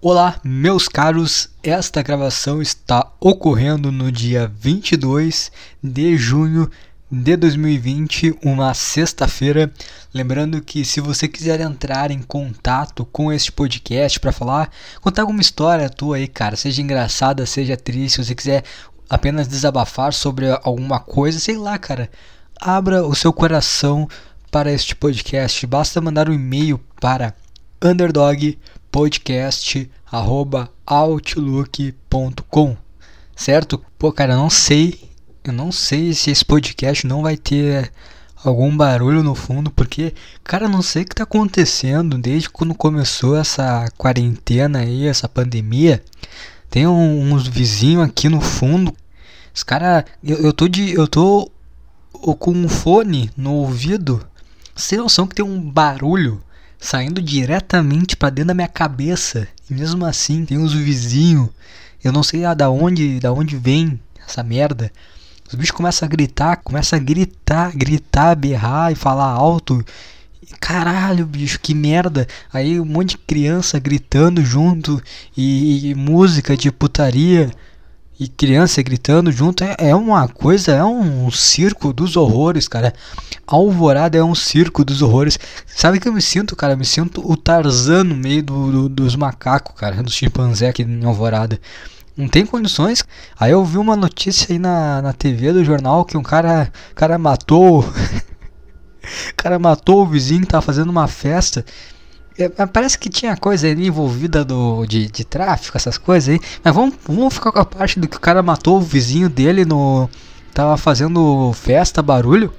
Olá, meus caros. Esta gravação está ocorrendo no dia 22 de junho de 2020, uma sexta-feira. Lembrando que se você quiser entrar em contato com este podcast para falar, contar alguma história tua aí, cara, seja engraçada, seja triste, se você quiser apenas desabafar sobre alguma coisa, sei lá, cara, abra o seu coração para este podcast. Basta mandar um e-mail para underdogpodcast@outlook.com, certo? Pô, cara, eu não sei, eu não sei se esse podcast não vai ter algum barulho no fundo, porque, cara, não sei o que tá acontecendo desde quando começou essa quarentena aí, essa pandemia. Tem um, uns vizinhos aqui no fundo. Os cara, eu, eu tô de, eu tô com um fone no ouvido, sem noção que tem um barulho saindo diretamente para dentro da minha cabeça. E mesmo assim, tem uns vizinhos. Eu não sei ah, da onde, da onde vem essa merda. Os bichos começam a gritar, começam a gritar, gritar, berrar e falar alto. Caralho, bicho, que merda. Aí um monte de criança gritando junto e, e música de putaria e criança gritando junto é, é uma coisa, é um circo dos horrores, cara. Alvorada é um circo dos horrores. Sabe que eu me sinto, cara? Eu me sinto o Tarzan no meio do, do, dos macacos, cara, dos chimpanzé aqui em Alvorada. Não tem condições. Aí eu vi uma notícia aí na, na TV do jornal que um cara, cara matou. cara matou o vizinho que tava fazendo uma festa. É, parece que tinha coisa ali envolvida do, de, de tráfico, essas coisas aí. Mas vamos, vamos ficar com a parte do que o cara matou o vizinho dele no. Tava fazendo festa, barulho.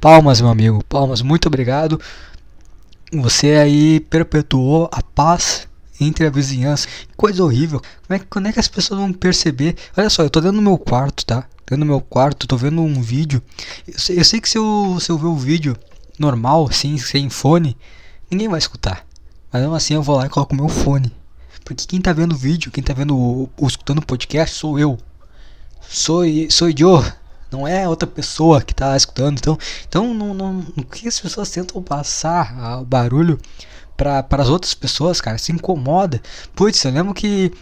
Palmas, meu amigo. Palmas, muito obrigado. Você aí perpetuou a paz entre a vizinhança. Coisa horrível. Como é, quando é que as pessoas vão perceber? Olha só, eu tô dentro do meu quarto, tá? Dentro do meu quarto, tô vendo um vídeo. Eu sei, eu sei que se eu, se eu ver o vídeo normal, assim, sem fone, ninguém vai escutar. Mas mesmo assim eu vou lá e coloco meu fone. Porque quem tá vendo o vídeo, quem tá vendo o, o escutando o podcast sou eu. Sou, sou eu. Não é outra pessoa que tá escutando. Então, então não, não, o que as pessoas tentam passar o barulho para as outras pessoas, cara, se incomoda. Putz, eu lembro que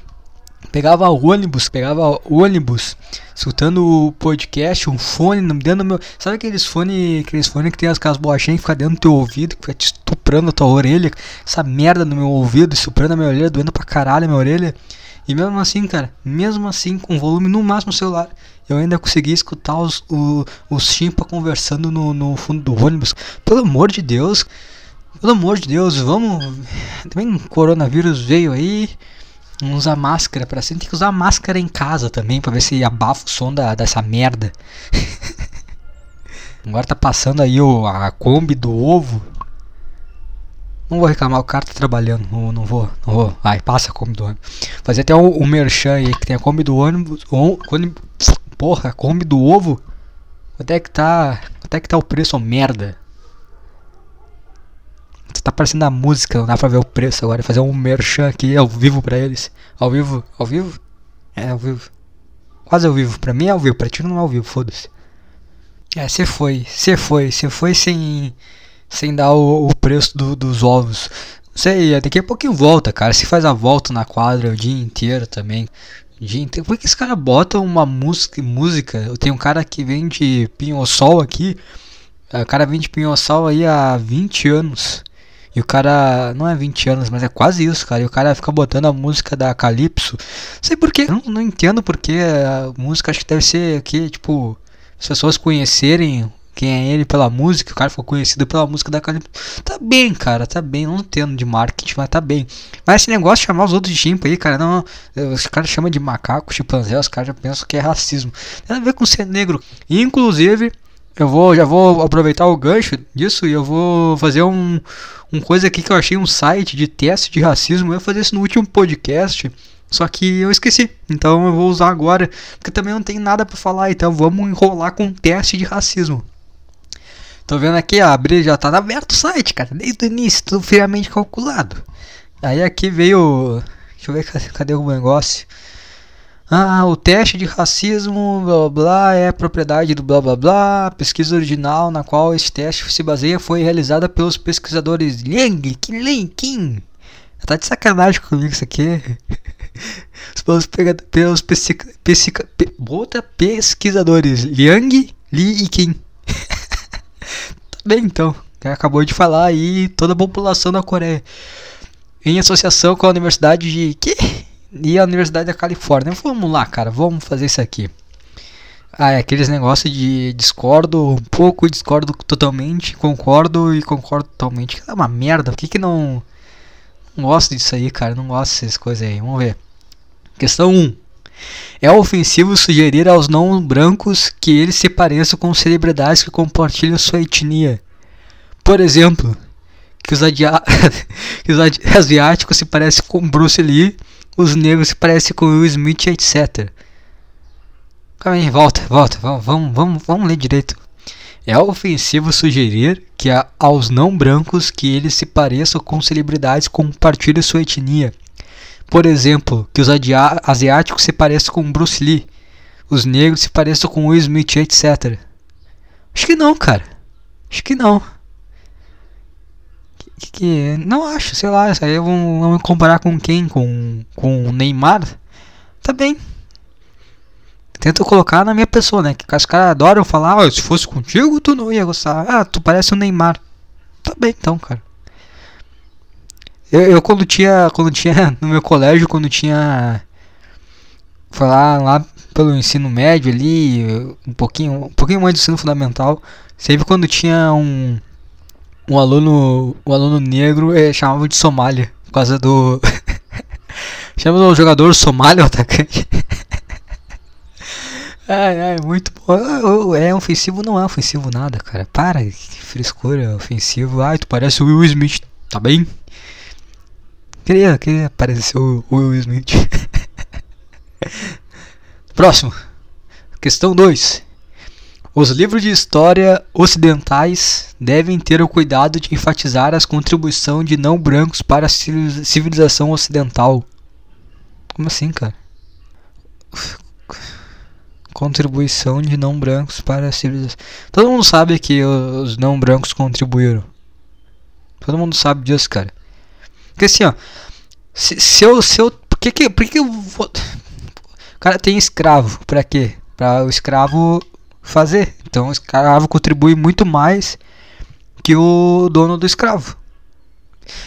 pegava ônibus, pegava ônibus, escutando o podcast, um fone dentro do meu. Sabe aqueles fones, aqueles fones que tem as, aquelas bolachinhas que ficam dentro do teu ouvido, que fica te estuprando a tua orelha, essa merda no meu ouvido, estuprando a minha orelha, doendo pra caralho a minha orelha. E mesmo assim, cara, mesmo assim, com volume no máximo celular, eu ainda consegui escutar os, o, os chimpa conversando no, no fundo do ônibus. Pelo amor de Deus, pelo amor de Deus, vamos. Também coronavírus veio aí não usar máscara para sempre. Tem que usar máscara em casa também para ver se abafa o som da, dessa merda. Agora tá passando aí o, a Kombi do ovo. Não vou reclamar, o cara tá trabalhando. Não, não vou, não vou. Vai, passa a Kombi do ônibus. Fazer até o, o merchan aí que tem a Kombi do ônibus. O, quando, porra, a Kombi do ovo. Até que tá. Até que tá o preço, merda tá aparecendo a música, não dá pra ver o preço agora. Fazer um merchan aqui ao vivo pra eles. Ao vivo? Ao vivo? É, ao vivo. Quase ao vivo. Pra mim é ao vivo, pra ti não é ao vivo, foda-se. É, você foi, você foi, você foi sem, sem dar o, o preço do, dos ovos. Não sei, daqui a pouquinho volta, cara. Se faz a volta na quadra o dia inteiro também. O dia inteiro. Por que esse cara bota uma música? música? Eu tenho um cara que vende pinho-sol aqui. O cara vende pinho-sol aí há 20 anos. E o cara, não é 20 anos, mas é quase isso, cara. E o cara fica botando a música da Calypso. Não sei porquê, não, não entendo porque a música acho que deve ser aqui, tipo, as pessoas conhecerem quem é ele pela música, o cara ficou conhecido pela música da Calypso. Tá bem, cara, tá bem, não entendo de marketing, mas tá bem. Mas esse negócio de chamar os outros de chimpa aí, cara, não. Os caras chamam de macaco, chimpanzé, os caras já pensam que é racismo. Tem a ver com ser negro. Inclusive, eu vou, já vou aproveitar o gancho disso e eu vou fazer um, um coisa aqui que eu achei um site de teste de racismo. Eu ia fazer isso no último podcast, só que eu esqueci. Então eu vou usar agora, porque também não tem nada para falar. Então vamos enrolar com um teste de racismo. Tô vendo aqui, ó, abrir já tá aberto o site, cara, desde o início, tudo friamente calculado. Aí aqui veio, deixa eu ver cadê o negócio. Ah, o teste de racismo, blá blá blá, é propriedade do blá blá blá. A pesquisa original na qual este teste se baseia foi realizada pelos pesquisadores Liang Qinlin Qin Tá de sacanagem comigo isso aqui. pelos, pelos pesquisadores Liang, Li e Kim. tá bem então. Acabou de falar aí toda a população da Coreia. Em associação com a Universidade de. Que? E a Universidade da Califórnia. Vamos lá, cara. Vamos fazer isso aqui. Ah, é aqueles negócios de discordo um pouco, discordo totalmente, concordo e concordo totalmente. É uma merda. Por que que não. Não gosto disso aí, cara. Não gosto dessas coisas aí. Vamos ver. Questão 1. É ofensivo sugerir aos não brancos que eles se pareçam com celebridades que compartilham sua etnia. Por exemplo, que os, que os asiáticos se parecem com Bruce Lee, os negros se parecem com Will Smith, etc. Calma aí, volta, volta, vamos, vamos, vamos, ler direito. É ofensivo sugerir que aos não brancos que eles se pareçam com celebridades que compartilham sua etnia. Por exemplo, que os asiáticos se pareçam com Bruce Lee, os negros se pareçam com Will Smith, etc. Acho que não, cara. Acho que não. Que, que, não acho, sei lá, isso aí vamos, comparar com quem? Com, com o Neymar? Tá bem. Tento colocar na minha pessoa, né? Que os caras adoram falar, oh, se fosse contigo, tu não ia gostar. Ah, tu parece o Neymar. Tá bem então, cara. Eu, eu quando tinha. Quando tinha. No meu colégio, quando tinha. Foi lá, lá pelo ensino médio ali, um pouquinho, um pouquinho mais do ensino fundamental. Sempre quando tinha um. Um aluno. Um aluno negro é, chamava de Somália. Por causa do. Chama o jogador Somália, o atacante. ai, ai, muito bom. É ofensivo, não é ofensivo nada, cara. Para, que frescura, ofensivo. Ai, tu parece o Will Smith, tá bem? Queria, queria aparecer o Will Smith. Próximo. Questão 2. Os livros de história ocidentais devem ter o cuidado de enfatizar as contribuições de não brancos para a civilização ocidental. Como assim, cara? Contribuição de não brancos para a civilização. Todo mundo sabe que os não brancos contribuíram. Todo mundo sabe disso, cara. Porque assim, ó. Se, se eu. Se eu por que, que, por que eu vou. O cara tem escravo. Pra quê? Pra o escravo fazer. Então o escravo contribui muito mais que o dono do escravo.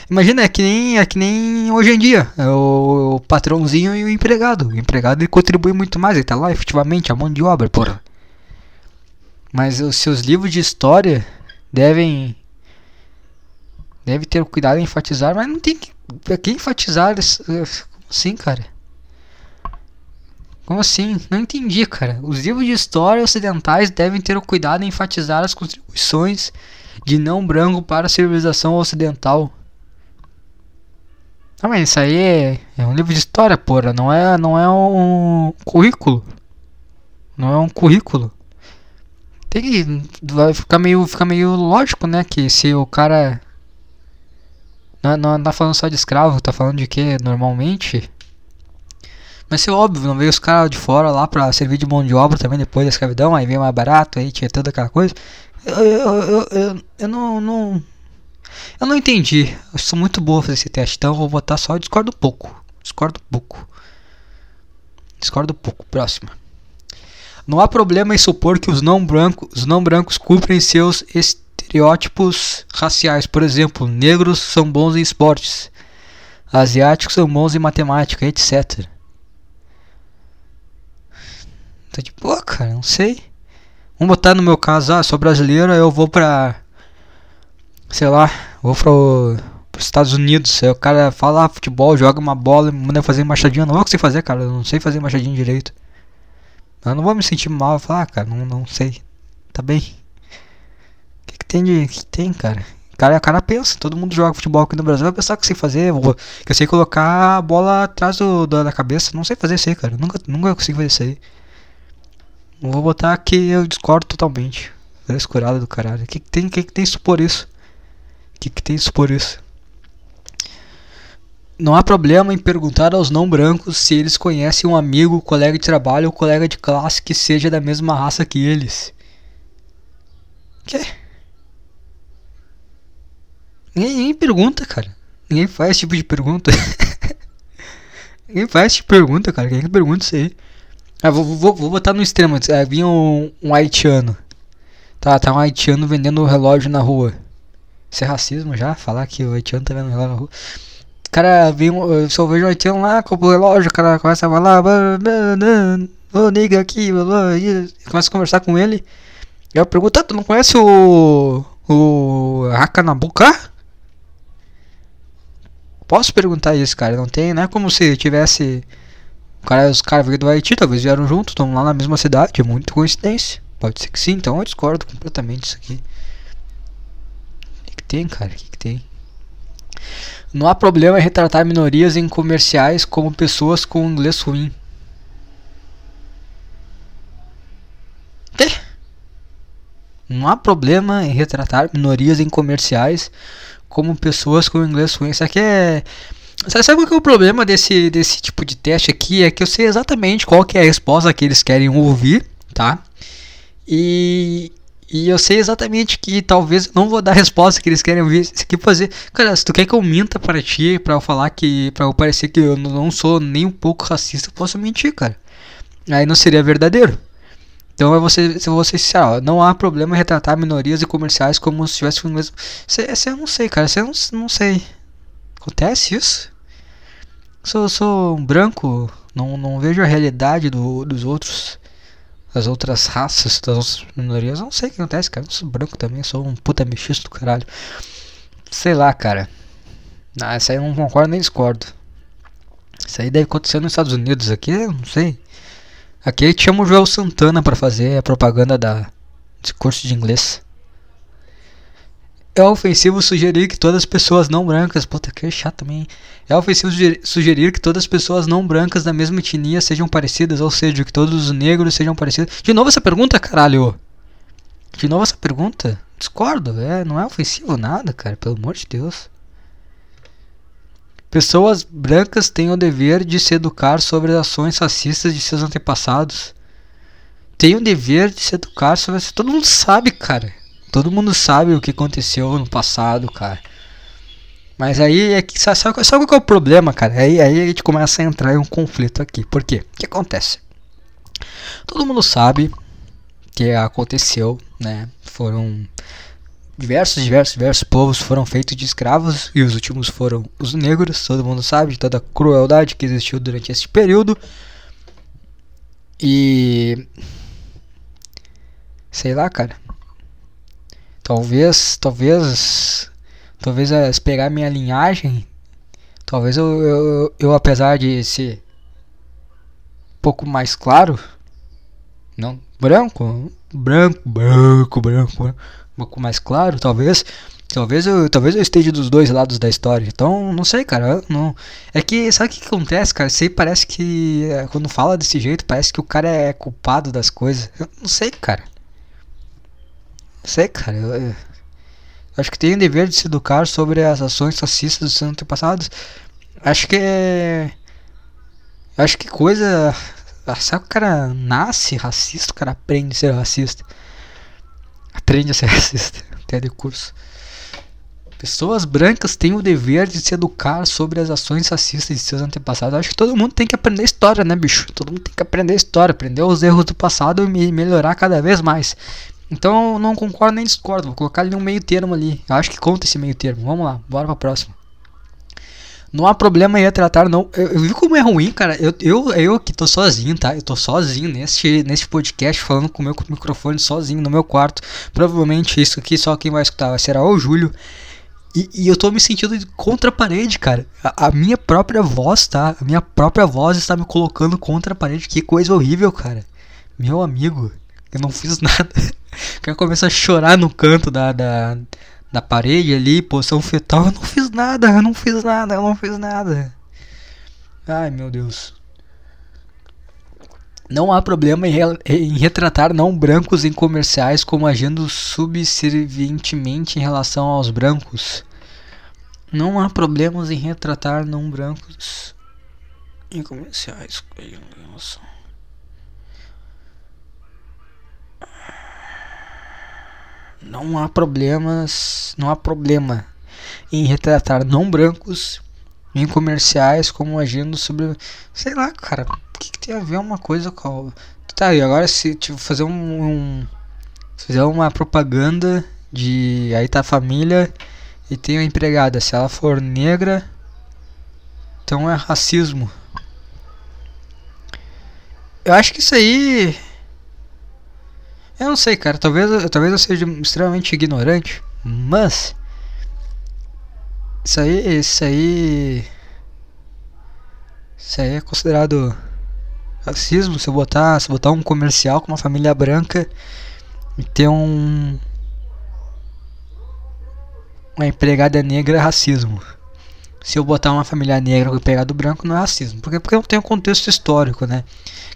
Imagina, é que nem, é que nem hoje em dia. É o, o patrãozinho e o empregado. O empregado ele contribui muito mais, ele tá lá efetivamente, a mão de obra, porra. Mas os seus livros de história devem deve ter cuidado em enfatizar, mas não tem que, pra que enfatizar assim, cara? Como assim? Não entendi, cara. Os livros de história ocidentais devem ter o cuidado em enfatizar as contribuições de não branco para a civilização ocidental. Ah, mas isso aí é, é um livro de história, porra. Não é, não é um currículo. Não é um currículo. Tem que. Vai ficar meio, ficar meio lógico, né? Que se o cara não, não tá falando só de escravo, tá falando de que normalmente. Mas é óbvio, não veio os caras de fora lá pra servir de mão de obra também depois da escravidão, aí veio mais barato, aí tinha toda aquela coisa. Eu, eu, eu, eu, eu não, não. Eu não entendi. Eu sou muito boa fazer esse teste, então eu vou botar só discordo pouco. Discordo pouco. Discordo pouco. Próxima. Não há problema em supor que os não brancos, os não brancos cumprem seus estereótipos raciais. Por exemplo, negros são bons em esportes, asiáticos são bons em matemática, etc. Tá de boa, cara, não sei. Vamos botar no meu caso, ah, sou brasileiro, eu vou pra. Sei lá, vou pro, pros Estados Unidos. Aí o cara fala ah, futebol, joga uma bola, manda fazer machadinha. Não vou conseguir fazer, cara, eu não sei fazer machadinha direito. Eu não vou me sentir mal, falar, ah, cara, não, não sei. Tá bem que tem de. que tem, cara? Cara, o cara pensa, todo mundo joga futebol aqui no Brasil, vai pensar que eu sei fazer, que eu sei colocar a bola atrás do, da cabeça. Não sei fazer isso aí, cara. Nunca, nunca consigo fazer isso aí. Vou botar aqui eu discordo totalmente. Frescurada do caralho. O que, que tem? que, que tem supor isso? O que, que tem supor isso? Não há problema em perguntar aos não brancos se eles conhecem um amigo, colega de trabalho ou colega de classe que seja da mesma raça que eles. Que? Ninguém, ninguém pergunta, cara. Ninguém faz esse tipo de pergunta. Ninguém faz esse tipo de pergunta, cara. Quem que pergunta isso aí? Ah, vou, vou, vou botar no extremo. Ah, vinha um, um haitiano. Tá, tá um haitiano vendendo relógio na rua. Isso é racismo já? Falar que o haitiano tá vendendo relógio na rua. Cara, vem um, só vejo um haitiano lá, compra o relógio, o cara começa a falar. Ô, nigga aqui, começa a conversar com ele. E eu pergunto, tu não conhece o. O. Hakanabuka? Posso perguntar isso, cara? Não tem, né? Como se tivesse. Cara, os caras veio do Haiti, talvez vieram juntos, estão lá na mesma cidade. É muito coincidência. Pode ser que sim, então eu discordo completamente disso aqui. O que, que tem, cara? O que, que tem? Não há problema em retratar minorias em comerciais como pessoas com inglês ruim. Não há problema em retratar minorias em comerciais como pessoas com inglês ruim. Isso aqui é. Sabe qual que é o problema desse, desse tipo de teste aqui? É que eu sei exatamente qual que é a resposta que eles querem ouvir, tá? E, e eu sei exatamente que talvez não vou dar a resposta que eles querem ouvir. Aqui fazer. Cara, se tu quer que eu minta para ti, para eu falar que. para eu parecer que eu não sou nem um pouco racista, eu posso mentir, cara. Aí não seria verdadeiro. Então é você, se você não há problema em retratar minorias e comerciais como se estivesse o mesmo. Você, eu não sei, cara, você não, não sei. Acontece isso? Sou, sou um branco, não, não vejo a realidade do, dos outros, das outras raças, das outras minorias. Não sei o que acontece, cara. Eu sou branco também, sou um puta mexiço do caralho. Sei lá, cara. Ah, isso aí eu não concordo nem discordo. Isso aí deve acontecer nos Estados Unidos aqui, não sei. Aqui ele chama o Joel Santana para fazer a propaganda da curso de inglês. É ofensivo sugerir que todas as pessoas não brancas. Puta, que chato também. É ofensivo sugerir que todas as pessoas não brancas da mesma etnia sejam parecidas, ou seja, que todos os negros sejam parecidos. De novo essa pergunta, caralho. De novo essa pergunta. Discordo, é, não é ofensivo nada, cara, pelo amor de Deus. Pessoas brancas têm o dever de se educar sobre as ações racistas de seus antepassados. Tem o dever de se educar sobre. Todo mundo sabe, cara. Todo mundo sabe o que aconteceu no passado, cara. Mas aí é que sabe, sabe qual é o problema, cara? Aí, aí a gente começa a entrar em um conflito aqui. Por quê? O que acontece? Todo mundo sabe que aconteceu, né? Foram diversos, diversos, diversos povos foram feitos de escravos e os últimos foram os negros. Todo mundo sabe de toda a crueldade que existiu durante esse período. E sei lá, cara. Talvez, talvez, talvez se pegar minha linhagem, talvez eu, eu, eu apesar de ser um pouco mais claro, não branco, branco, branco, branco, branco um pouco mais claro, talvez. Talvez eu, talvez eu esteja dos dois lados da história. Então, não sei, cara. Não. É que, sabe o que acontece, cara? Sei, parece que. É, quando fala desse jeito, parece que o cara é culpado das coisas. Eu não sei, cara. Sei, cara. Eu, eu acho que tem o dever de se educar sobre as ações racistas dos seus antepassados. Acho que é. Acho que coisa. Sabe que o cara nasce racista, o cara aprende a ser racista aprende a ser racista. Telecurso. Pessoas brancas têm o dever de se educar sobre as ações racistas de seus antepassados. acho que todo mundo tem que aprender história, né, bicho? Todo mundo tem que aprender história, aprender os erros do passado e melhorar cada vez mais. Então, não concordo nem discordo. Vou colocar ali um meio termo ali. Eu acho que conta esse meio termo. Vamos lá, bora pra próxima. Não há problema em retratar, não. Eu, eu vi como é ruim, cara. Eu, eu, eu que tô sozinho, tá? Eu tô sozinho neste, neste podcast, falando com o meu microfone sozinho no meu quarto. Provavelmente isso aqui só quem vai escutar será o Júlio. E, e eu tô me sentindo contra a parede, cara. A, a, minha própria voz, tá? A minha própria voz está me colocando contra a parede. Que coisa horrível, cara. Meu amigo, eu não fiz nada. Quero começar a chorar no canto da, da, na parede ali, posição fetal. Eu não fiz nada, eu não fiz nada, eu não fiz nada. Ai meu Deus. Não há problema em, re em retratar não brancos em comerciais como agindo subservientemente em relação aos brancos. Não há problemas em retratar não brancos em comerciais em relação não há problemas, não há problema em retratar não brancos em comerciais como agindo sobre. Sei lá, cara, o que, que tem a ver uma coisa com. Tá, e agora se tipo, fazer um, um. Uma propaganda de. Aí tá a família e tem a empregada. Se ela for negra, então é racismo. Eu acho que isso aí. Eu não sei, cara. Talvez, talvez eu seja extremamente ignorante. Mas. Isso aí. Isso aí. Isso aí é considerado racismo. Se eu botar, se eu botar um comercial com uma família branca e ter um. Uma empregada negra é racismo. Se eu botar uma família negra com empregado branco, não é racismo. Porque, porque não tem um contexto histórico, né?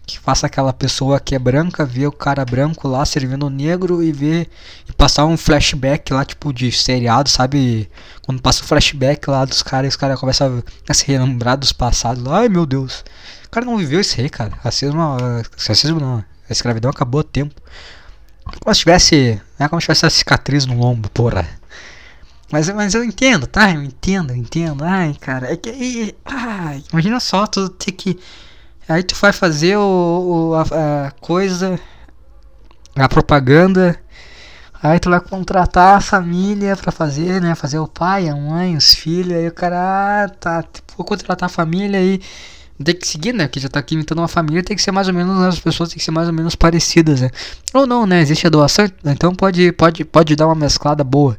que faça aquela pessoa que é branca ver o cara branco lá servindo o negro e ver e passar um flashback lá tipo de seriado, sabe? Quando passa o flashback lá dos caras, os caras começam a se relembrar dos passados. Ai meu Deus, o cara não viveu isso aí, cara. Racismo, racismo não, a escravidão acabou há tempo. Como se tivesse, é como se tivesse a cicatriz no lombo, porra. Mas, mas eu entendo, tá? Eu entendo, eu entendo. Ai, cara, é que. Ai, imagina só tu ter que Aí tu vai fazer o, o a, a, coisa, a propaganda. Aí tu vai contratar a família pra fazer, né? Fazer o pai, a mãe, os filhos. Aí o cara, ah, tá, vou contratar a família aí. Tem que seguir, né? Que já tá aqui imitando uma família, tem que ser mais ou menos, as pessoas tem que ser mais ou menos parecidas, né? Ou não, né? Existe a doação, então pode, pode, pode dar uma mesclada boa.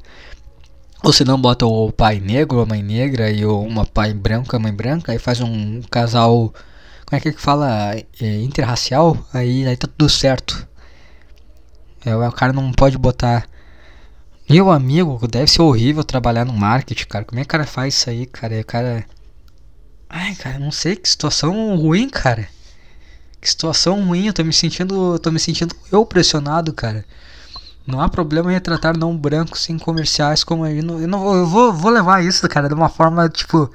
Ou se não, bota o pai negro, a mãe negra e uma pai branca, a mãe branca, aí faz um casal como é que fala é, interracial, aí, aí tá tudo certo. É, o cara não pode botar. Meu amigo, deve ser horrível trabalhar no marketing, cara. Como é que o cara faz isso aí, cara? o cara. Ai, cara, não sei, que situação ruim, cara. Que situação ruim, eu tô me sentindo. tô me sentindo eu pressionado, cara. Não há problema em retratar não brancos em comerciais como eu não, eu não eu vou, vou levar isso, cara, de uma forma tipo,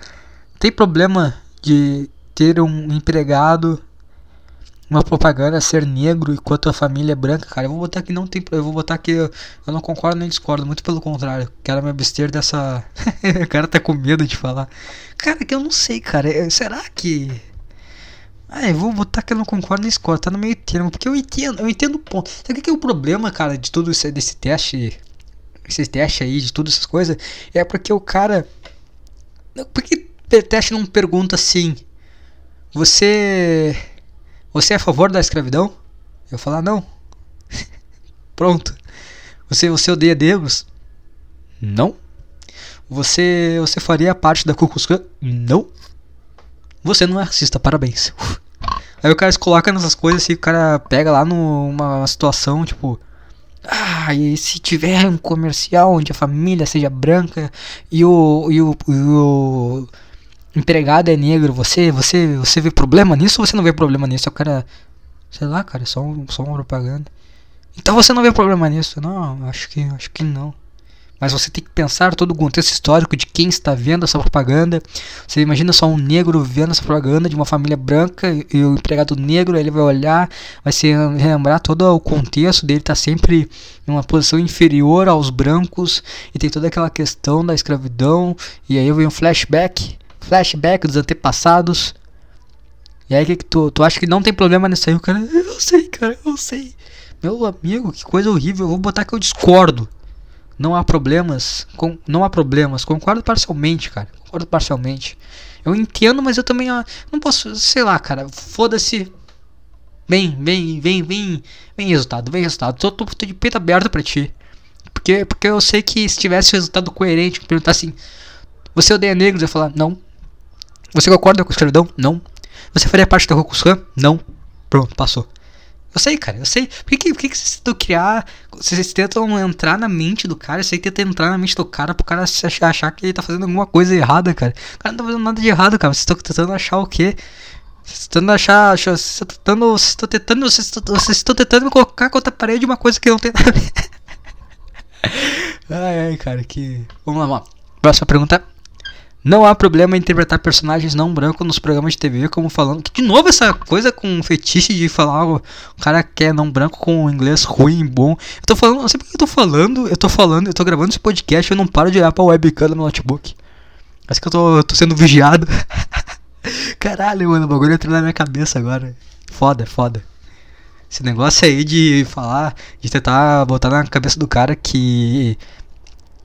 tem problema de ter um empregado, uma propaganda ser negro enquanto a família é branca, cara. Eu vou botar que não tem, eu vou botar que eu, eu não concordo nem discordo, muito pelo contrário. Quero me abster dessa. o cara tá com medo de falar. Cara, que eu não sei, cara. É, será que ah, eu vou botar que eu não concordo nem discordo, tá no meio termo, porque eu entendo, eu entendo o ponto. Sabe o que é o problema, cara, de tudo isso desse teste, esse teste aí, de todas essas coisas? É porque o cara. Por que teste não pergunta assim? Você. Você é a favor da escravidão? Eu falar não. Pronto. Você, você odeia negros? Não. Você, você faria parte da Klan? Não. Você não é racista, parabéns. Aí o cara se coloca nessas coisas assim, o cara pega lá numa situação tipo. Ah, e se tiver um comercial onde a família seja branca e o, e o, e o empregado é negro, você, você, você vê problema nisso ou você não vê problema nisso? O cara, sei lá, cara, é só, um, só uma propaganda. Então você não vê problema nisso? Não, acho que, acho que não. Mas você tem que pensar todo o contexto histórico de quem está vendo essa propaganda. Você imagina só um negro vendo essa propaganda de uma família branca e o empregado negro, ele vai olhar, vai se lembrar todo o contexto dele estar tá sempre em uma posição inferior aos brancos e tem toda aquela questão da escravidão e aí vem um flashback flashback dos antepassados. E aí que, que tu, tu acha que não tem problema nisso aí? O cara, eu sei, cara, eu sei. Meu amigo, que coisa horrível. Eu vou botar que eu discordo. Não há problemas. Com, não há problemas. Concordo parcialmente, cara. Concordo parcialmente. Eu entendo, mas eu também ah, não posso, sei lá, cara. Foda-se. Vem, vem, vem, vem. Vem resultado, vem resultado. Tô, tô, tô de peito aberto pra ti. Porque, porque eu sei que se tivesse resultado coerente, perguntar assim: Você odeia negros? Eu ia falar: Não. Você concorda com a escravidão? Não. Você faria parte da Rokushan? Não. Pronto, passou. Eu sei, cara, eu sei. Por que, por que, vocês tentam criar. Vocês tentam entrar na mente do cara? Você tenta entrar na mente do cara pro cara achar, que ele tá fazendo alguma coisa errada, cara. O cara não tá fazendo nada de errado, cara. Vocês estão tentando achar o quê? Vocês estão tentando achar vocês estão tentando. Vocês estão tentando. Vocês estão tentando me colocar contra a parede uma coisa que não tem nada a ver. ai, ai, cara, que. Vamos lá, vamos lá. Próxima pergunta. Não há problema em interpretar personagens não brancos nos programas de TV, como falando. De novo, essa coisa com fetiche de falar o cara que é não branco com inglês ruim, bom. Eu tô falando, não sei porque eu tô falando, eu tô falando, eu tô gravando esse podcast eu não paro de olhar pra webcam do meu notebook. Acho que eu tô, eu tô sendo vigiado. Caralho, mano, o bagulho entrou na minha cabeça agora. Foda, foda. Esse negócio aí de falar, de tentar botar na cabeça do cara que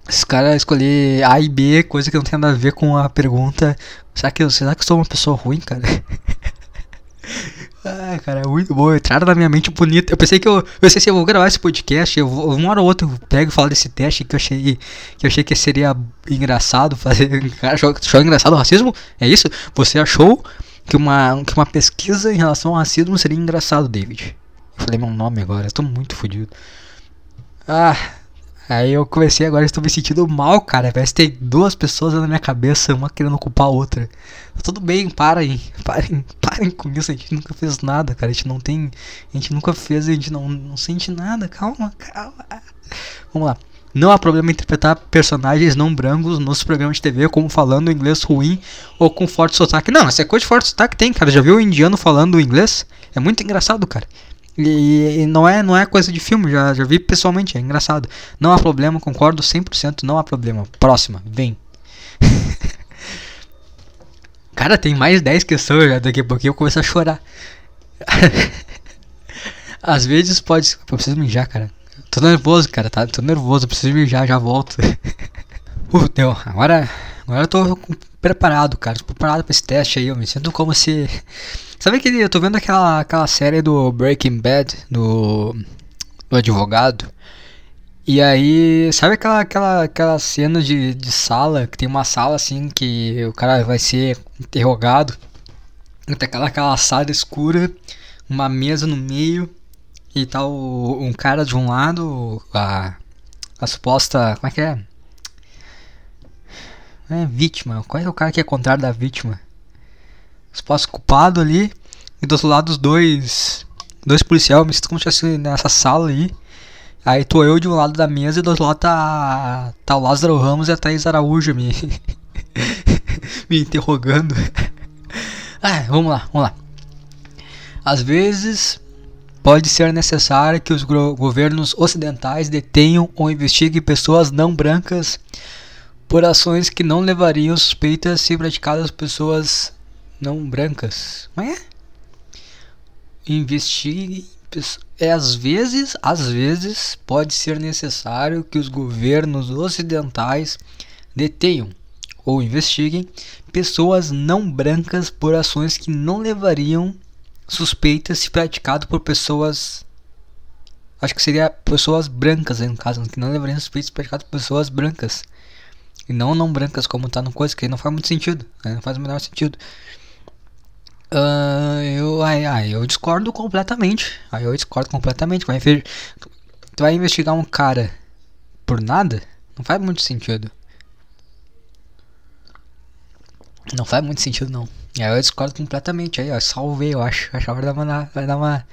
esse cara escolher A e B, coisa que não tem nada a ver com a pergunta. Será que eu, será que eu sou uma pessoa ruim, cara? ah, cara, é muito bom. Entraram na minha mente bonita. Eu pensei que eu. Eu pensei se eu vou gravar esse podcast. Eu vou, uma hora ou outra eu pego e falo desse teste que eu achei. Que eu achei que seria engraçado fazer. Cara, achou, achou engraçado o racismo? É isso? Você achou que uma, que uma pesquisa em relação ao racismo seria engraçado, David? Eu falei meu nome agora, eu tô muito fodido. Ah. Aí eu comecei agora, estou me sentindo mal, cara. Parece que tem duas pessoas na minha cabeça, uma querendo ocupar a outra. Tudo bem, parem, parem, parem com isso. A gente nunca fez nada, cara. A gente não tem. A gente nunca fez, a gente não, não sente nada. Calma, calma. Vamos lá. Não há problema em interpretar personagens não brancos nos programas de TV, como falando inglês ruim ou com forte sotaque. Não, essa coisa de forte sotaque tem, cara. Já viu o indiano falando inglês? É muito engraçado, cara. E, e, não é não é coisa de filme, já, já vi pessoalmente, é engraçado. Não há problema, concordo 100%, não há problema. Próxima, vem. Cara, tem mais 10 questões já, daqui a pouquinho eu começo a chorar. Às vezes pode. Eu preciso mijar, cara. Tô nervoso, cara, tá? Tô nervoso, preciso mijar, já volto. uh, deu. Agora, agora eu tô preparado, cara. Tô preparado pra esse teste aí. Eu me sinto como se Sabe que eu tô vendo aquela, aquela série do Breaking Bad, do, do advogado? E aí, sabe aquela, aquela, aquela cena de, de sala, que tem uma sala assim que o cara vai ser interrogado? Tem aquela, aquela sala escura, uma mesa no meio, e tá o, um cara de um lado, a, a suposta. Como é que é? É vítima. Qual é o cara que é contrário da vítima? Espaço culpado ali. E do outro lado os dois. Dois policiais, me sinto como se nessa sala aí. Aí tô eu de um lado da mesa e do outro lado tá. tá o Lázaro Ramos e a Thaís Araújo me. me interrogando. ah, vamos lá, vamos lá. Às vezes pode ser necessário que os governos ocidentais detenham ou investiguem pessoas não brancas por ações que não levariam suspeitas se praticadas por pessoas não brancas. Não é? Investigue. É às vezes, às vezes pode ser necessário que os governos ocidentais detenham ou investiguem pessoas não brancas por ações que não levariam suspeitas se praticado por pessoas acho que seria pessoas brancas no caso que não levariam suspeitas praticado por pessoas brancas e não não brancas como está no coisa que não faz muito sentido né? não faz o menor sentido Uh, eu, aí, aí eu discordo completamente. Aí eu discordo completamente. Vai, tu vai investigar um cara por nada? Não faz muito sentido. Não faz muito sentido, não. Aí eu discordo completamente. Aí, ó, salvei, eu acho. Acho que vai dar uma. Vai dar uma.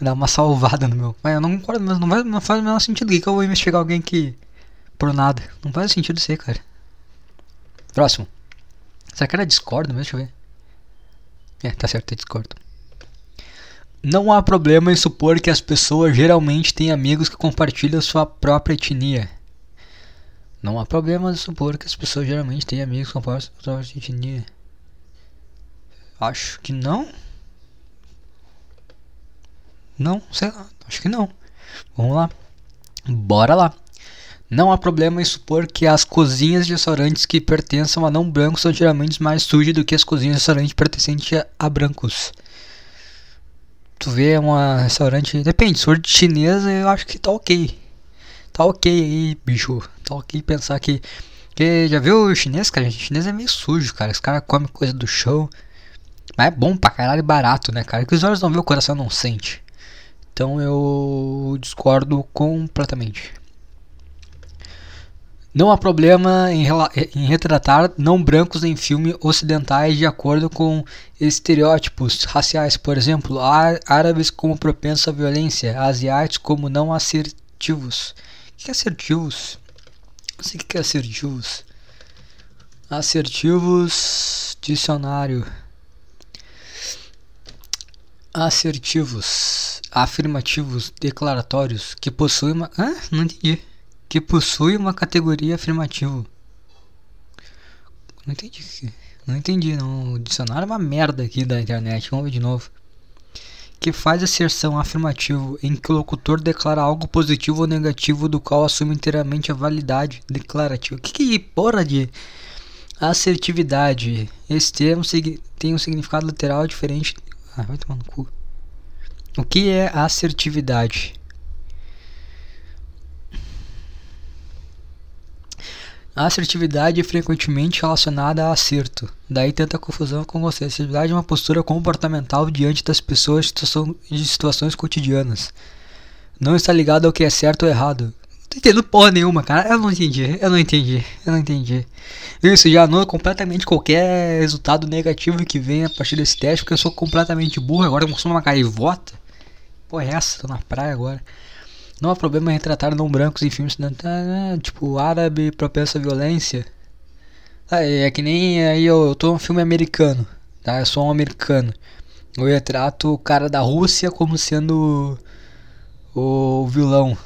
Dar uma salvada no meu. Mas eu não concordo, mas não, vai, não faz o menor sentido. que, que eu vou investigar alguém que. Por nada? Não faz sentido ser, cara. Próximo. Essa cara discorda mesmo? Deixa eu ver. É, tá certo, eu discordo. Não há problema em supor que as pessoas geralmente têm amigos que compartilham sua própria etnia. Não há problema em supor que as pessoas geralmente têm amigos que compartilham sua própria etnia. Acho que não. Não, sei lá, acho que não. Vamos lá. Bora lá. Não há problema em supor que as cozinhas de restaurantes que pertençam a não brancos são geralmente mais sujas do que as cozinhas de restaurantes pertencentes a brancos. Tu vê um restaurante. Depende, se for de chinesa, eu acho que tá ok. Tá ok aí, bicho. Tá ok pensar que. que já viu o chinês, cara? O chinês é meio sujo, cara. Os caras comem coisa do chão. Mas é bom pra caralho barato, né, cara? Que os olhos não vê, o coração não sente. Então eu discordo completamente. Não há problema em, em, retratar não brancos em filmes ocidentais de acordo com estereótipos raciais, por exemplo, árabes como propensos à violência, asiáticos como não assertivos. O que é assertivos? Não sei o que é assertivos. Assertivos. Dicionário. Assertivos. Afirmativos declaratórios que possuem uma. Ah, não entendi. Que possui uma categoria afirmativo. Não entendi. Não entendi, não. O dicionário é uma merda aqui da internet. Vamos ver de novo. Que faz asserção afirmativo em que o locutor declara algo positivo ou negativo do qual assume inteiramente a validade declarativa. Que que porra de assertividade? Esse termo tem um significado literal diferente. Ah, vai tomar no cu. O que é assertividade? A assertividade é frequentemente relacionada a acerto, daí tanta confusão com você. Assertividade é uma postura comportamental diante das pessoas de situações cotidianas. Não está ligado ao que é certo ou errado. Não tô entendendo porra nenhuma, cara. Eu não entendi, eu não entendi, eu não entendi. Isso já anula completamente qualquer resultado negativo que venha a partir desse teste, porque eu sou completamente burro. Agora eu sou uma gaivota. Porra, é essa? Tô na praia agora. Não há problema em retratar não brancos em filmes né, tipo árabe, propenso à violência. Ah, é que nem aí eu, eu tô num filme americano, tá? Eu sou um americano. Eu retrato o cara da Rússia como sendo o, o vilão.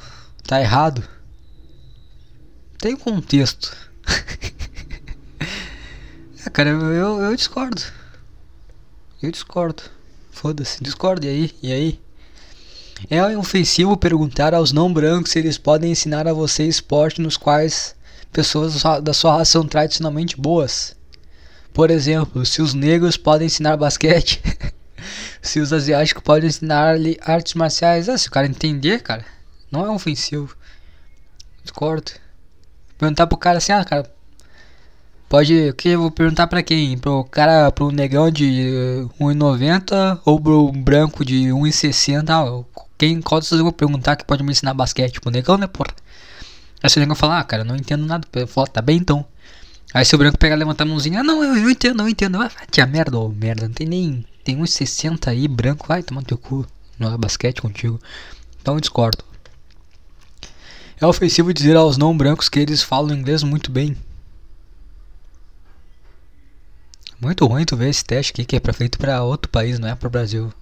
Tá errado? Tem contexto. é, cara, eu, eu, discordo. Eu discordo. Foda-se, discordo. E aí? E aí? É ofensivo perguntar aos não brancos se eles podem ensinar a você esporte nos quais pessoas da sua raça são tradicionalmente boas. Por exemplo, se os negros podem ensinar basquete, se os asiáticos podem ensinar artes marciais. Ah, se o cara entender, cara, não é ofensivo. Discordo. Perguntar pro cara assim, ah, cara, pode. Que eu vou perguntar pra quem? Pro cara, pro negão de 1,90 ou pro branco de 1,60? Ah, quem, qual vocês vou perguntar que pode me ensinar basquete? Tipo, negão, né, porra? Aí o negão falar, ah, cara, não entendo nada. Falo, tá bem então. Aí se o branco pegar levantar a mãozinha, ah, não, eu, eu entendo, eu entendo. Ah, tia merda, ô merda, não tem nem. Tem uns 60 aí, branco, vai tomar teu cu. Não é basquete contigo. Então eu discordo. É ofensivo dizer aos não brancos que eles falam inglês muito bem. Muito ruim tu ver esse teste aqui que é pra feito pra outro país, não é pro Brasil.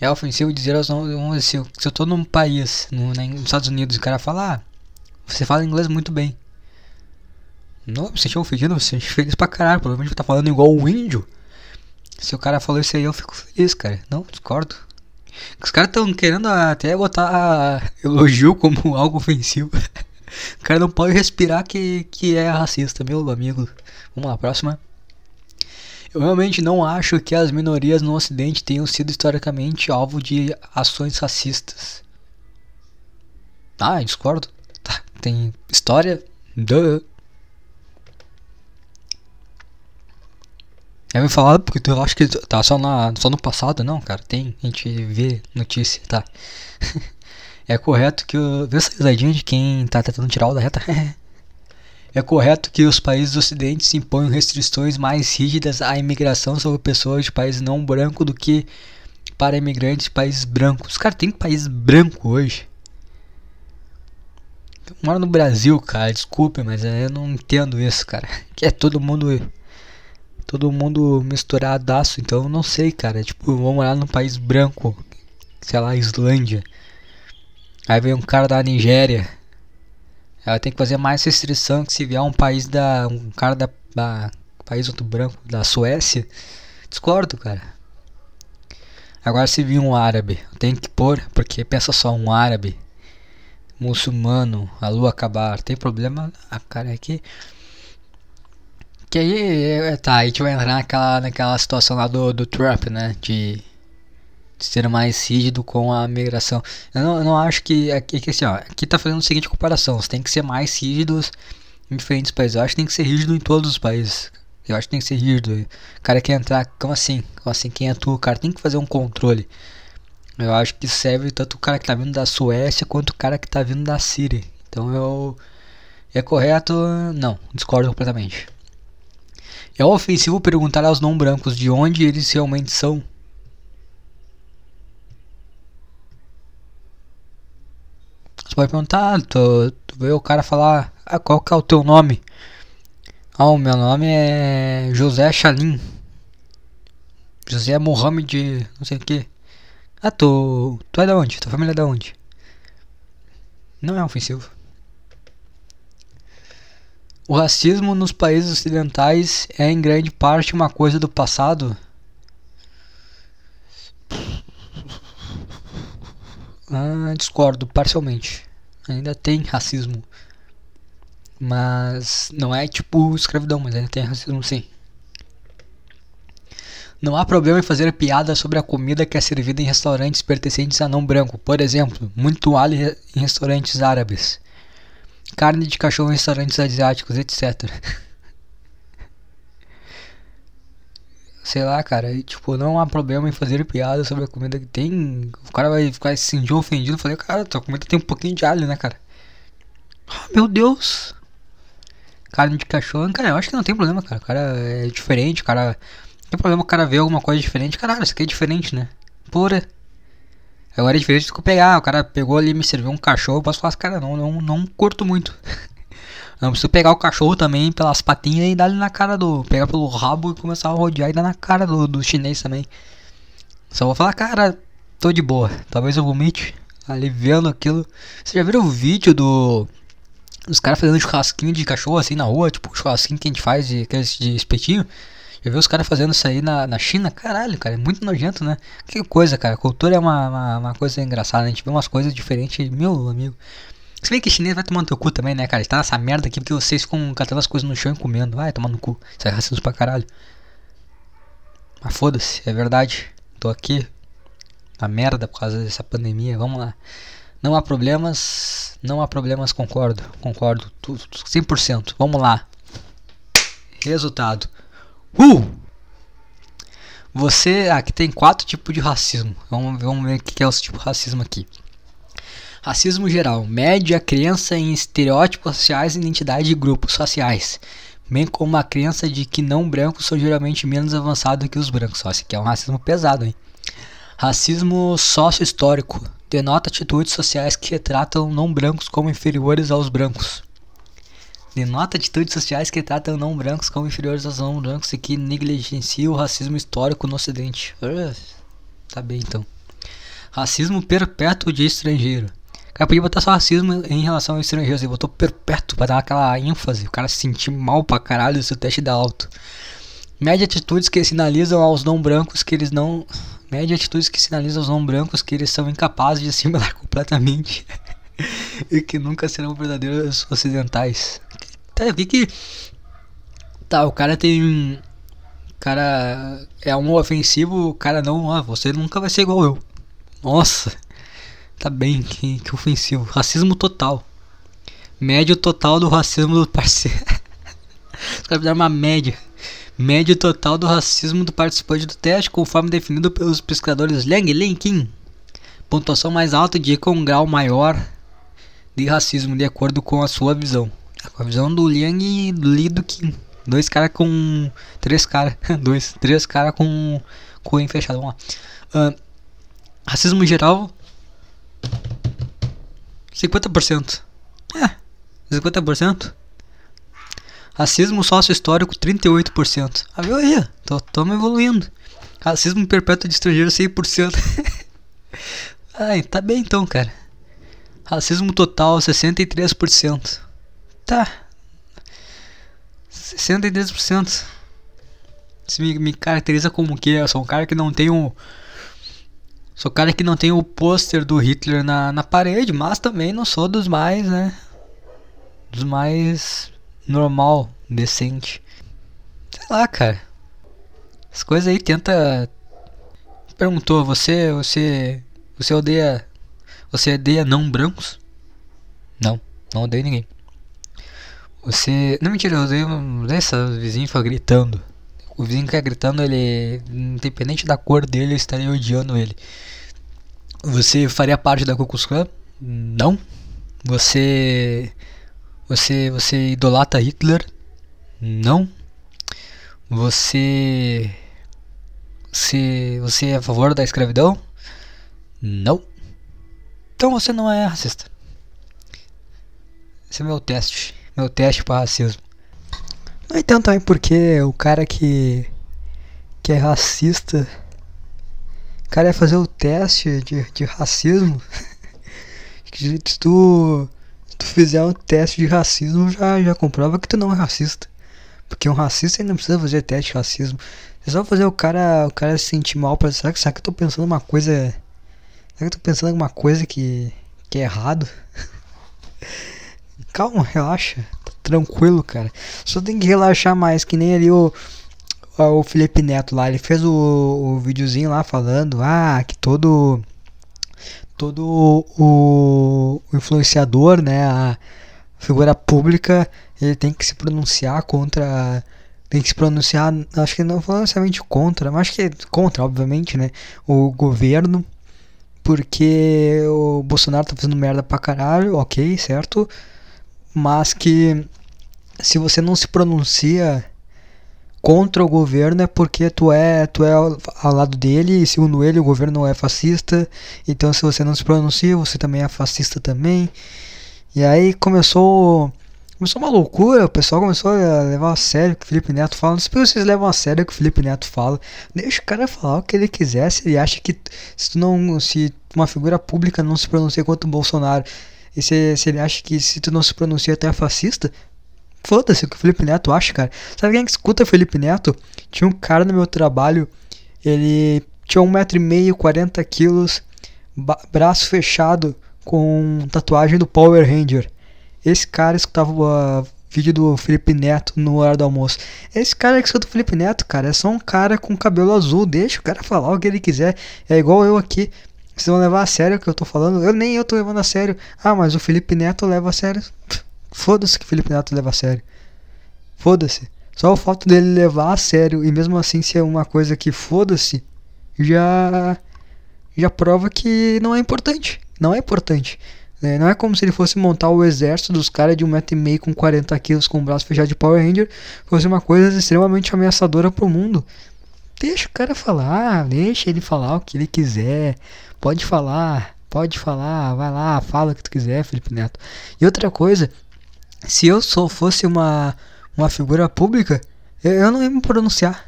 É ofensivo dizer aos não. Se eu, se eu tô num país, no, nos Estados Unidos, o cara fala, ah, você fala inglês muito bem. Não, me senti ofendido, me senti feliz pra caralho. Provavelmente tá falando igual um índio. Se o cara falou isso aí, eu fico feliz, cara. Não, discordo. Os caras estão querendo até botar elogio como algo ofensivo. o cara não pode respirar que, que é racista, meu amigo. Vamos lá, próxima. Eu realmente não acho que as minorias no Ocidente tenham sido historicamente alvo de ações racistas. Ah, discordo. Tá, tem história. Duh. É me falado porque tu acha que tá só, na, só no passado, não, cara. Tem, a gente vê notícia, tá? é correto que. Eu, vê essa risadinha de quem tá tentando tirar o da reta. É correto que os países do Ocidente imponham restrições mais rígidas à imigração sobre pessoas de países não brancos do que para imigrantes de países brancos. Cara, tem país branco hoje. Eu moro no Brasil, cara, desculpe, mas eu não entendo isso, cara. Que é todo mundo. Todo mundo misturadaço, então eu não sei, cara. Tipo, vou morar num país branco, sei lá, Islândia. Aí vem um cara da Nigéria ela tem que fazer mais restrição que se vier um país da. um cara da. da país outro branco, da Suécia. Discordo, cara. Agora se vir um árabe, tem que pôr, porque pensa só, um árabe, muçulmano, a lua acabar, tem problema? A cara é que. Aí, é, tá, a gente vai entrar naquela, naquela situação lá do, do Trump, né? De ser mais rígido com a migração. Eu não, eu não acho que aqui, aqui, assim, ó, aqui tá fazendo a seguinte comparação: você tem que ser mais rígidos em diferentes países. Eu acho que tem que ser rígido em todos os países. Eu acho que tem que ser rígido. O cara quer entrar, como assim? Como assim? Quem é tu? O cara tem que fazer um controle. Eu acho que serve tanto o cara que tá vindo da Suécia quanto o cara que tá vindo da Síria. Então eu. É correto? Não, discordo completamente. É ofensivo perguntar aos não brancos de onde eles realmente são Você pode perguntar, tu, tu vê o cara falar, ah, qual que é o teu nome? Ah, o meu nome é José Chalim. José Mohamed, não sei o que. Ah, tu. Tu é da onde? Tua família é da onde? Não é ofensivo. O racismo nos países ocidentais é em grande parte uma coisa do passado. Ah, discordo parcialmente. Ainda tem racismo. Mas não é tipo escravidão, mas ainda tem racismo sim. Não há problema em fazer piada sobre a comida que é servida em restaurantes pertencentes a não branco. Por exemplo, muito alho em restaurantes árabes. Carne de cachorro em restaurantes asiáticos, etc. Sei lá, cara, e, tipo, não há problema em fazer piada sobre a comida que tem. O cara vai ficar se sentir ofendido. Eu falei, cara, tua comida tem um pouquinho de alho, né, cara? Oh, meu Deus! Carne de cachorro, cara, eu acho que não tem problema, cara. O cara é diferente, o cara tem problema o cara ver alguma coisa diferente. Caralho, isso aqui é diferente, né? Pura. Agora é diferente do que eu pegar. O cara pegou ali e me serviu um cachorro. Eu posso falar assim, cara, não, não, não curto muito. não preciso pegar o cachorro também pelas patinhas e dar na cara do. Pegar pelo rabo e começar a rodear e dar na cara do, do chinês também. Só vou falar, cara, tô de boa. Talvez eu vomite ali vendo aquilo. Você já viram o vídeo do. Os caras fazendo churrasquinho de cachorro assim na rua, tipo churrasquinho que a gente faz de, de espetinho. Já viu os caras fazendo isso aí na, na China? Caralho, cara, é muito nojento, né? Que coisa, cara. Cultura é uma, uma, uma coisa engraçada. A gente vê umas coisas diferentes, meu amigo. Se bem que chinês vai tomar no teu cu também, né, cara? Está nessa merda aqui porque vocês ficam catando as coisas no chão e comendo. Vai tomar no cu. Isso é racismo pra caralho. Mas foda-se, é verdade. Tô aqui na merda por causa dessa pandemia. Vamos lá. Não há problemas. Não há problemas, concordo. Concordo. Tudo, 100%. Vamos lá. Resultado. Uh! Você. Aqui tem quatro tipos de racismo. Vamos, vamos ver o que é o tipo de racismo aqui. Racismo geral. Mede a crença em estereótipos sociais e identidade de grupos sociais. Bem como a crença de que não brancos são geralmente menos avançados que os brancos. Só, aqui é um racismo pesado, hein? Racismo sócio-histórico. Denota atitudes sociais que retratam não brancos como inferiores aos brancos denota atitudes sociais que tratam não brancos como inferiores aos não brancos e que negligenciam o racismo histórico no ocidente. Uh, tá bem então. Racismo perpétuo de estrangeiro. Cara podia botar só racismo em relação ao estrangeiro, ele botou perpétuo pra dar aquela ênfase, o cara se sentir mal pra caralho se o teste dá alto. Mede atitudes que sinalizam aos não brancos que eles não. Mede atitudes que sinalizam aos não brancos que eles são incapazes de assimilar completamente e que nunca serão verdadeiros ocidentais. Tá, vi que. Tá, o cara tem. O cara é um ofensivo, o cara não. Ah, você nunca vai ser igual eu. Nossa, tá bem, que, que ofensivo. Racismo total. Médio total do racismo do parceiro. Os caras fizeram uma média. Média total do racismo do participante do teste, conforme definido pelos pesquisadores Liang e Kim. Pontuação mais alta indica um grau maior de racismo, de acordo com a sua visão. Com a visão do Liang e do Li do Kim. Dois caras com. Três caras. Dois. Três caras com. Com fechado. Vamos lá. Uh, racismo geral. 50%. É. 50%. Racismo sócio-histórico 38%. Ah, viu aí? Tô evoluindo. Racismo perpétuo de estrangeiro 100%. Ai, tá bem então, cara. Racismo total 63%. Tá. 63%. Isso me, me caracteriza como que eu sou um cara que não tem um. Sou cara que não tem o pôster do Hitler na, na parede, mas também não sou dos mais, né? Dos mais normal, decente. Sei lá, cara. As coisas aí tenta. Perguntou, você. Você. Você odeia. Você odeia não brancos? Não, não odeio ninguém. Você. Não, mentira, eu odeio essa vizinho fica gritando. O vizinho que tá gritando, ele. Independente da cor dele, eu estaria odiando ele. Você faria parte da Ku Klux Klan? Não. Você. Você. Você idolata Hitler? Não. Você. Você. Você é a favor da escravidão? Não. Então você não é racista. Esse é meu teste meu teste para racismo. Não entendo também porque o cara que. que é racista. O cara ia fazer o teste de, de racismo. se tu, se tu fizer um teste de racismo, já, já comprova que tu não é racista. Porque um racista não precisa fazer teste de racismo. É só fazer o cara, o cara se sentir mal pra. Será que, será que eu tô pensando uma coisa. Será que eu tô pensando alguma coisa que, que é errado? Calma, relaxa. Tranquilo, cara. Só tem que relaxar mais, que nem ali o, o Felipe Neto lá. Ele fez o, o videozinho lá falando, ah, que todo. Todo o, o influenciador, né? A figura pública, ele tem que se pronunciar contra tem que se pronunciar, acho que não necessariamente contra, mas acho que é contra, obviamente, né? O governo, porque o Bolsonaro tá fazendo merda pra caralho, ok, certo? Mas que se você não se pronuncia contra o governo é porque tu é tu é ao, lado dele e segundo ele o governo é fascista então se você não se pronuncia você também é fascista também e aí começou Começou uma loucura, o pessoal começou a levar a sério o que o Felipe Neto fala. Não sei se vocês levam a sério o que o Felipe Neto fala. Deixa o cara falar o que ele quiser. Se ele acha que se não. Se uma figura pública não se pronuncia contra o Bolsonaro. E se, se ele acha que se tu não se pronuncia tu é fascista. Foda-se o que o Felipe Neto acha, cara. Sabe quem é escuta o Felipe Neto? Tinha um cara no meu trabalho. Ele tinha um metro e meio, 40 quilos, braço fechado, com tatuagem do Power Ranger. Esse cara escutava o vídeo do Felipe Neto no horário do almoço. Esse cara que escuta o Felipe Neto, cara, é só um cara com cabelo azul. Deixa o cara falar o que ele quiser. É igual eu aqui. Vocês vão levar a sério o que eu tô falando? Eu nem eu tô levando a sério. Ah, mas o Felipe Neto leva a sério. Foda-se que o Felipe Neto leva a sério. Foda-se. Só o fato dele levar a sério e mesmo assim ser uma coisa que foda-se já já prova que não é importante. Não é importante. É, não é como se ele fosse montar o exército dos caras de um metro e meio com 40 quilos com o braço fechado de Power Ranger, fosse uma coisa extremamente ameaçadora pro mundo. Deixa o cara falar, deixa ele falar o que ele quiser. Pode falar, pode falar, vai lá, fala o que tu quiser, Felipe Neto. E outra coisa, se eu só fosse uma, uma figura pública, eu, não ia me pronunciar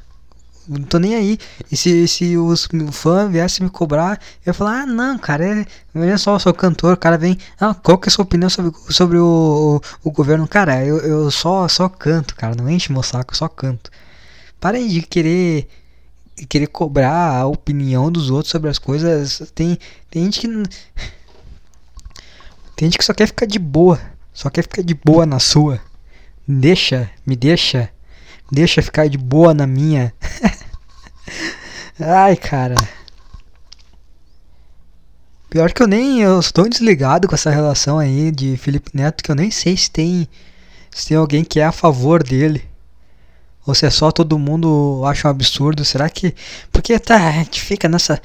não tô nem aí. E se, se os fãs viessem me cobrar, eu ia falar, ah não, cara, é, olha só, eu sou cantor, o cara vem, ah, qual que é a sua opinião sobre, sobre o, o, o governo? Cara, eu, eu só, só canto, cara, não enche meu saco, eu só canto. Parem de querer querer cobrar a opinião dos outros sobre as coisas. Tem, tem gente que. Tem gente que só quer ficar de boa. Só quer ficar de boa na sua. Deixa, me deixa. Deixa ficar de boa na minha. Ai, cara. Pior que eu nem. Eu estou desligado com essa relação aí de Felipe Neto que eu nem sei se tem. Se tem alguém que é a favor dele. Ou se é só todo mundo acha um absurdo. Será que. Porque tá, a gente fica nessa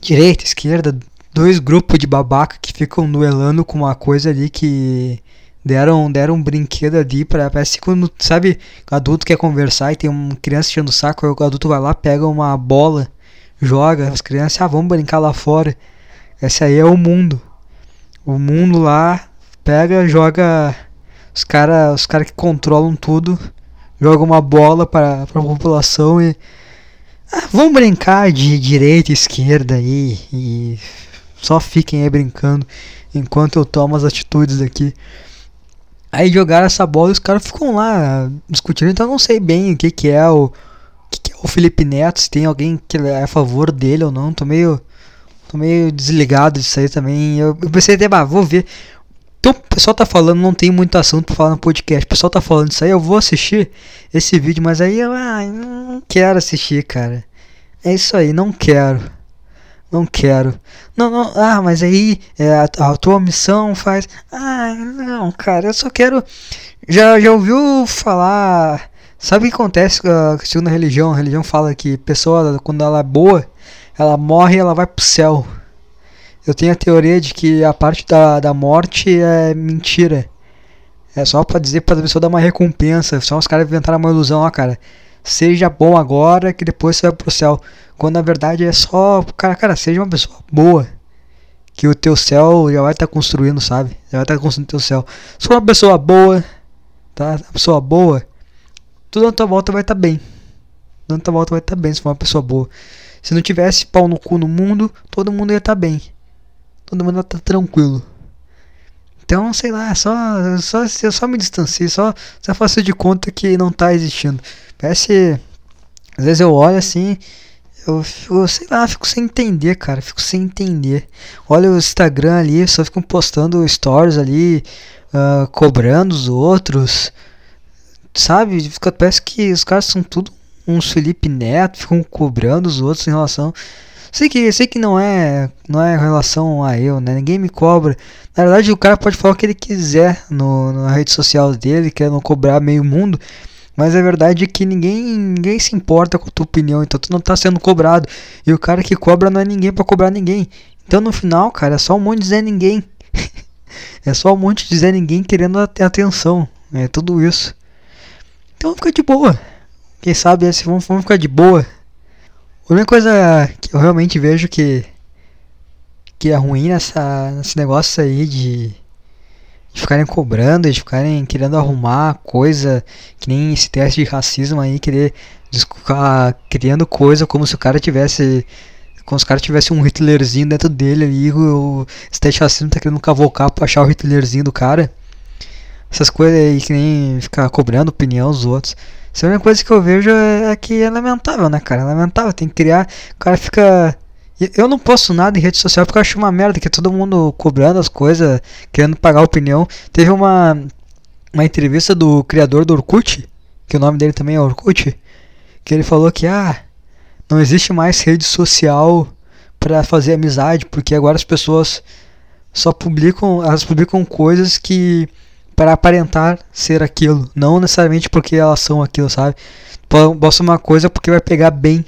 direita, esquerda, dois grupos de babaca que ficam duelando com uma coisa ali que deram, deram um brinquedo ali pra. Parece quando, sabe, o adulto quer conversar e tem uma criança enchendo o saco, o adulto vai lá, pega uma bola, joga, as crianças, ah, vamos brincar lá fora. Esse aí é o mundo. O mundo lá pega, joga. Os caras os cara que controlam tudo, joga uma bola para a população e. Ah, vamos brincar de direita e esquerda aí e só fiquem aí brincando enquanto eu tomo as atitudes aqui. Aí jogaram essa bola e os caras ficam lá discutindo, então eu não sei bem o que, que é o. O que, que é o Felipe Neto, se tem alguém que é a favor dele ou não. Tô meio. Tô meio desligado disso aí também. Eu, eu pensei até, bah, vou ver. Então o pessoal tá falando, não tem muito assunto pra falar no podcast. O pessoal tá falando isso aí, eu vou assistir esse vídeo, mas aí eu ah, não quero assistir, cara. É isso aí, não quero. Não quero. Não, não, ah, mas aí é, a, a, tua missão faz. Ah, não, cara, eu só quero. Já, já ouviu falar. Sabe o que acontece uh, segundo a religião? A religião fala que pessoa, quando ela é boa, ela morre e ela vai pro céu. Eu tenho a teoria de que a parte da, da morte é mentira. É só pra dizer pra pessoa dar uma recompensa. Só os caras inventaram uma ilusão, ó, cara seja bom agora que depois você vai pro céu. Quando na verdade é só, cara, cara, seja uma pessoa boa. Que o teu céu já vai estar tá construindo, sabe? Já vai estar tá construindo o teu céu. Se for uma pessoa boa, tá? Uma pessoa boa, tudo na tua volta vai estar tá bem. Tudo na tua volta vai estar tá bem se for uma pessoa boa. Se não tivesse pau no cu no mundo, todo mundo ia estar tá bem. Todo mundo ia estar tá tranquilo. Então, sei lá, só, só, eu só me distancio, só, só faço de conta que não tá existindo. Parece. Às vezes eu olho assim, eu, eu sei lá, fico sem entender, cara. Fico sem entender. Olha o Instagram ali, só ficam postando stories ali, uh, cobrando os outros. Sabe? Fica, parece que os caras são tudo uns Felipe Neto, ficam cobrando os outros em relação. Sei que, sei que não é não é relação a eu, né? Ninguém me cobra. Na verdade, o cara pode falar o que ele quiser no, na rede social dele, quer não cobrar meio mundo. Mas a verdade é que ninguém, ninguém se importa com a tua opinião, então tu não tá sendo cobrado. E o cara que cobra não é ninguém para cobrar ninguém. Então no final, cara, é só um monte de Zé Ninguém. é só um monte de Zé Ninguém querendo atenção. É tudo isso. Então fica de boa. Quem sabe assim, vamos, vamos ficar de boa. A única coisa que eu realmente vejo que, que é ruim nessa, nesse negócio aí de, de ficarem cobrando, de ficarem querendo arrumar coisa, que nem esse teste de racismo aí, querer ficar criando coisa como se o cara tivesse. Como se o cara tivesse um Hitlerzinho dentro dele ali, o, teste de racismo tá querendo cavocar pra achar o Hitlerzinho do cara. Essas coisas aí que nem ficar cobrando opinião dos outros. A única coisa que eu vejo é, é, que é lamentável, né, cara? É lamentável, tem que criar. O cara fica. Eu não posto nada em rede social porque eu acho uma merda que todo mundo cobrando as coisas, querendo pagar opinião. Teve uma, uma entrevista do criador do Orkut, que o nome dele também é Orkut, que ele falou que ah, não existe mais rede social para fazer amizade, porque agora as pessoas só publicam, elas publicam coisas que para aparentar ser aquilo, não necessariamente porque elas são aquilo, sabe? Posso uma coisa porque vai pegar bem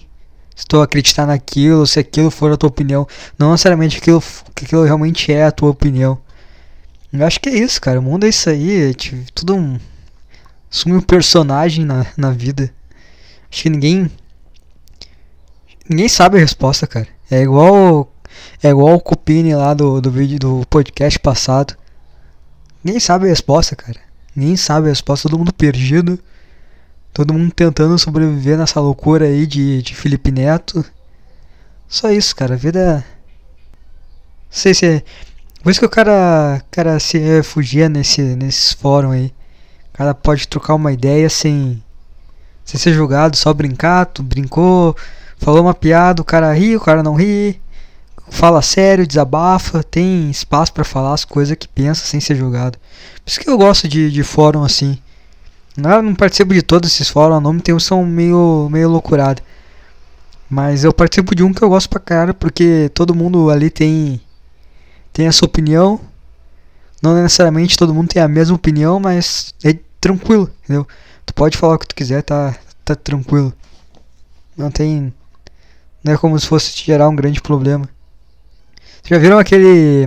se tu acreditar naquilo, se aquilo for a tua opinião, não necessariamente aquilo, que aquilo realmente é a tua opinião. Eu acho que é isso, cara. O mundo é isso aí, é tipo, tudo um. Assume um personagem na, na vida. Acho que ninguém. Ninguém sabe a resposta, cara. É igual. É igual o Cupini lá do, do vídeo do podcast passado. Ninguém sabe a resposta, cara. Ninguém sabe a resposta, todo mundo perdido. Todo mundo tentando sobreviver nessa loucura aí de, de Felipe Neto. Só isso, cara. A vida. É- Não sei se é. Por isso que o cara, cara se refugia nesse, nesses fóruns aí. O cara pode trocar uma ideia sem, sem ser julgado, só brincar. Tu brincou, falou uma piada, o cara ri, o cara não ri fala sério, desabafa, tem espaço para falar as coisas que pensa sem ser julgado. Por isso que eu gosto de, de fórum assim. Eu não participo de todos esses fóruns, não tem um são meio, meio loucurado. Mas eu participo de um que eu gosto pra caralho, porque todo mundo ali tem, tem a sua opinião. Não necessariamente todo mundo tem a mesma opinião, mas é tranquilo, entendeu? Tu pode falar o que tu quiser, tá, tá tranquilo. Não tem. Não é como se fosse te gerar um grande problema. Já viram aquele.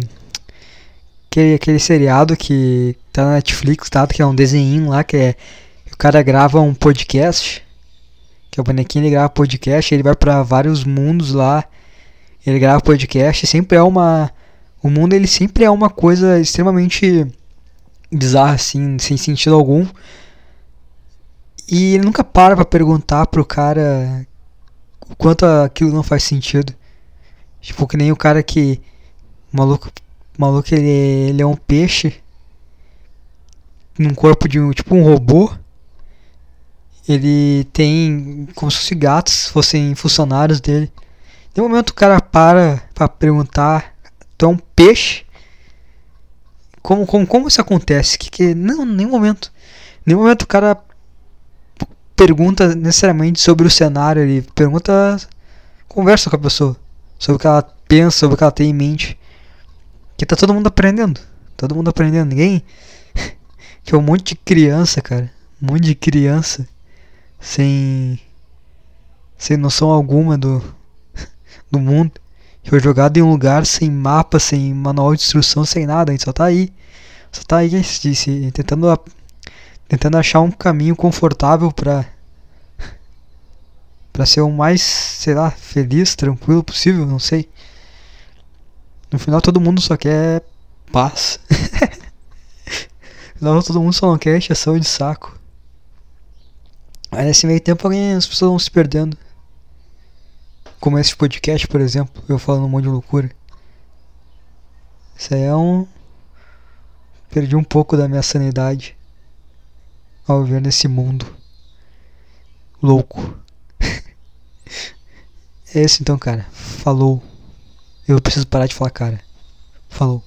Aquele, aquele seriado que tá na Netflix, tá? Que é um desenho lá que é. O cara grava um podcast. Que é o bonequinho ele grava podcast, ele vai para vários mundos lá. Ele grava podcast, sempre é uma. O mundo ele sempre é uma coisa extremamente bizarra, assim, sem sentido algum. E ele nunca para pra perguntar pro cara o quanto aquilo não faz sentido. Tipo, que nem o cara que. O maluco. O maluco ele, ele é um peixe. Num corpo de um. Tipo um robô. Ele tem. Como se fossem gatos, fossem funcionários dele. De um momento o cara para pra perguntar. Tu é um peixe? Como, como, como isso acontece? Que, que, não, nenhum momento. Nenhum momento o cara pergunta necessariamente sobre o cenário, ele pergunta, conversa com a pessoa sobre o que ela pensa, sobre o que ela tem em mente. Que tá todo mundo aprendendo. Todo mundo aprendendo. Ninguém. que é um monte de criança, cara. Um monte de criança. Sem. Sem noção alguma do. do mundo. Que foi jogado em um lugar sem mapa, sem manual de instrução, sem nada. A gente só tá aí. Só tá aí se, tentando. Tentando achar um caminho confortável para para ser o mais, sei lá, feliz, tranquilo possível, não sei. No final todo mundo só quer paz. no final todo mundo só não quer encheção de saco. Mas nesse meio tempo alguém, as pessoas vão se perdendo. Como esse podcast, por exemplo, eu falando um monte de loucura. Isso aí é um. Perdi um pouco da minha sanidade ao viver nesse mundo louco. É isso então, cara. Falou. Eu preciso parar de falar, cara. Falou.